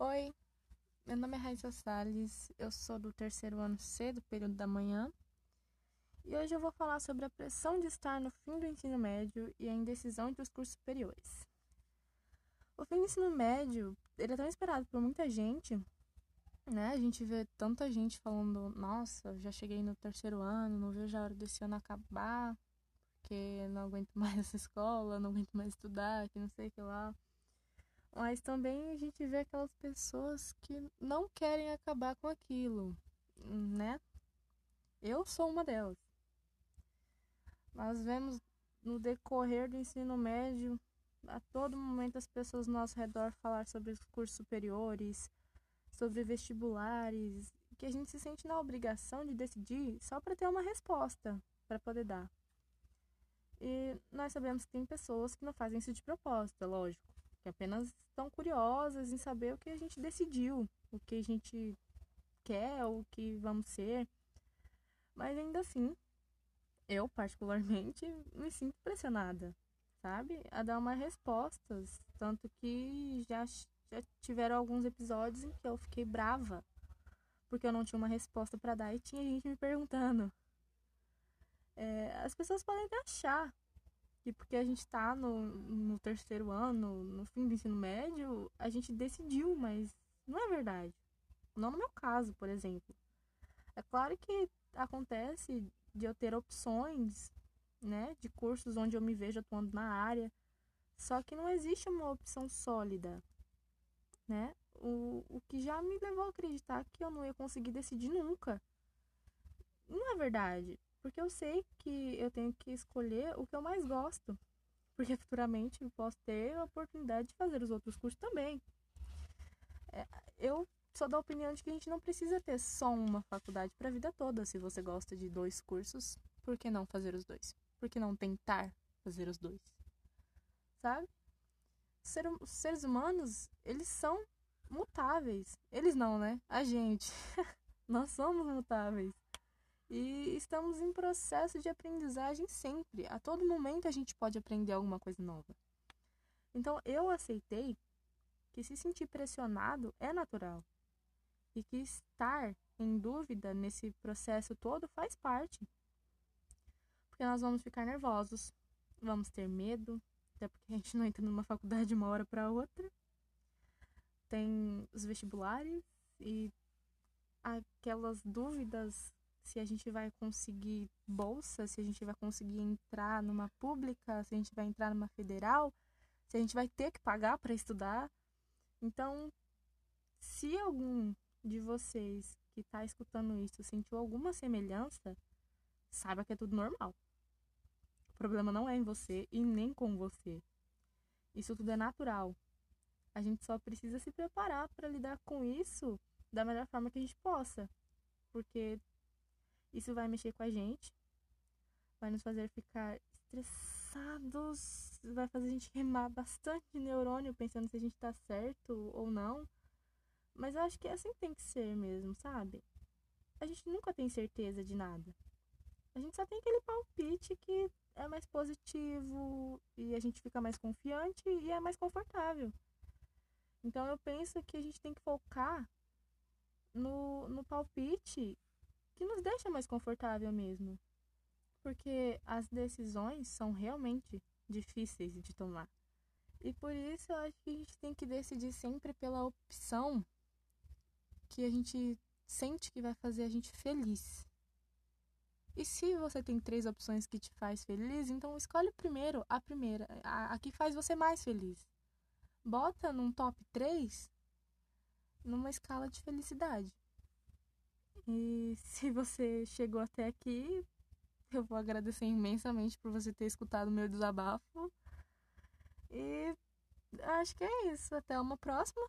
Oi, meu nome é Raíssa Salles, eu sou do terceiro ano C, do período da manhã, e hoje eu vou falar sobre a pressão de estar no fim do ensino médio e a indecisão entre os cursos superiores. O fim do ensino médio, ele é tão esperado por muita gente, né? A gente vê tanta gente falando, nossa, já cheguei no terceiro ano, não vejo a hora desse ano acabar, porque não aguento mais essa escola, não aguento mais estudar, que não sei o que lá. Mas também a gente vê aquelas pessoas que não querem acabar com aquilo, né? Eu sou uma delas. Nós vemos no decorrer do ensino médio, a todo momento as pessoas ao nosso redor falar sobre os cursos superiores, sobre vestibulares, que a gente se sente na obrigação de decidir só para ter uma resposta para poder dar. E nós sabemos que tem pessoas que não fazem isso de propósito, é lógico, apenas estão curiosas em saber o que a gente decidiu, o que a gente quer, o que vamos ser. Mas ainda assim, eu particularmente me sinto pressionada, sabe? A dar umas respostas, tanto que já já tiveram alguns episódios em que eu fiquei brava porque eu não tinha uma resposta para dar e tinha gente me perguntando. É, as pessoas podem até achar que porque a gente está no, no terceiro ano, no fim do ensino médio, a gente decidiu, mas não é verdade. Não no meu caso, por exemplo. É claro que acontece de eu ter opções, né, de cursos onde eu me vejo atuando na área, só que não existe uma opção sólida né? O, o que já me levou a acreditar que eu não ia conseguir decidir nunca. Não é verdade, porque eu sei que eu tenho que escolher o que eu mais gosto, porque futuramente eu posso ter a oportunidade de fazer os outros cursos também. É, eu sou da opinião de que a gente não precisa ter só uma faculdade para a vida toda. Se você gosta de dois cursos, por que não fazer os dois? Por que não tentar fazer os dois? Sabe? ser, os seres humanos, eles são mutáveis. Eles não, né? A gente. Nós somos mutáveis. E estamos em processo de aprendizagem sempre. A todo momento a gente pode aprender alguma coisa nova. Então eu aceitei que se sentir pressionado é natural. E que estar em dúvida nesse processo todo faz parte. Porque nós vamos ficar nervosos, vamos ter medo, até porque a gente não entra numa faculdade de uma hora para outra. Tem os vestibulares e aquelas dúvidas se a gente vai conseguir bolsa, se a gente vai conseguir entrar numa pública, se a gente vai entrar numa federal, se a gente vai ter que pagar para estudar. Então, se algum de vocês que está escutando isso sentiu alguma semelhança, saiba que é tudo normal problema não é em você e nem com você. Isso tudo é natural. A gente só precisa se preparar para lidar com isso da melhor forma que a gente possa. Porque isso vai mexer com a gente, vai nos fazer ficar estressados, vai fazer a gente queimar bastante neurônio pensando se a gente tá certo ou não. Mas eu acho que é assim tem que ser mesmo, sabe? A gente nunca tem certeza de nada. A gente só tem aquele palpite que é mais positivo e a gente fica mais confiante e é mais confortável. Então eu penso que a gente tem que focar no, no palpite que nos deixa mais confortável mesmo. Porque as decisões são realmente difíceis de tomar. E por isso eu acho que a gente tem que decidir sempre pela opção que a gente sente que vai fazer a gente feliz. E se você tem três opções que te faz feliz, então escolhe primeiro a primeira, a, a que faz você mais feliz. Bota num top 3 numa escala de felicidade. E se você chegou até aqui, eu vou agradecer imensamente por você ter escutado o meu desabafo. E acho que é isso. Até uma próxima.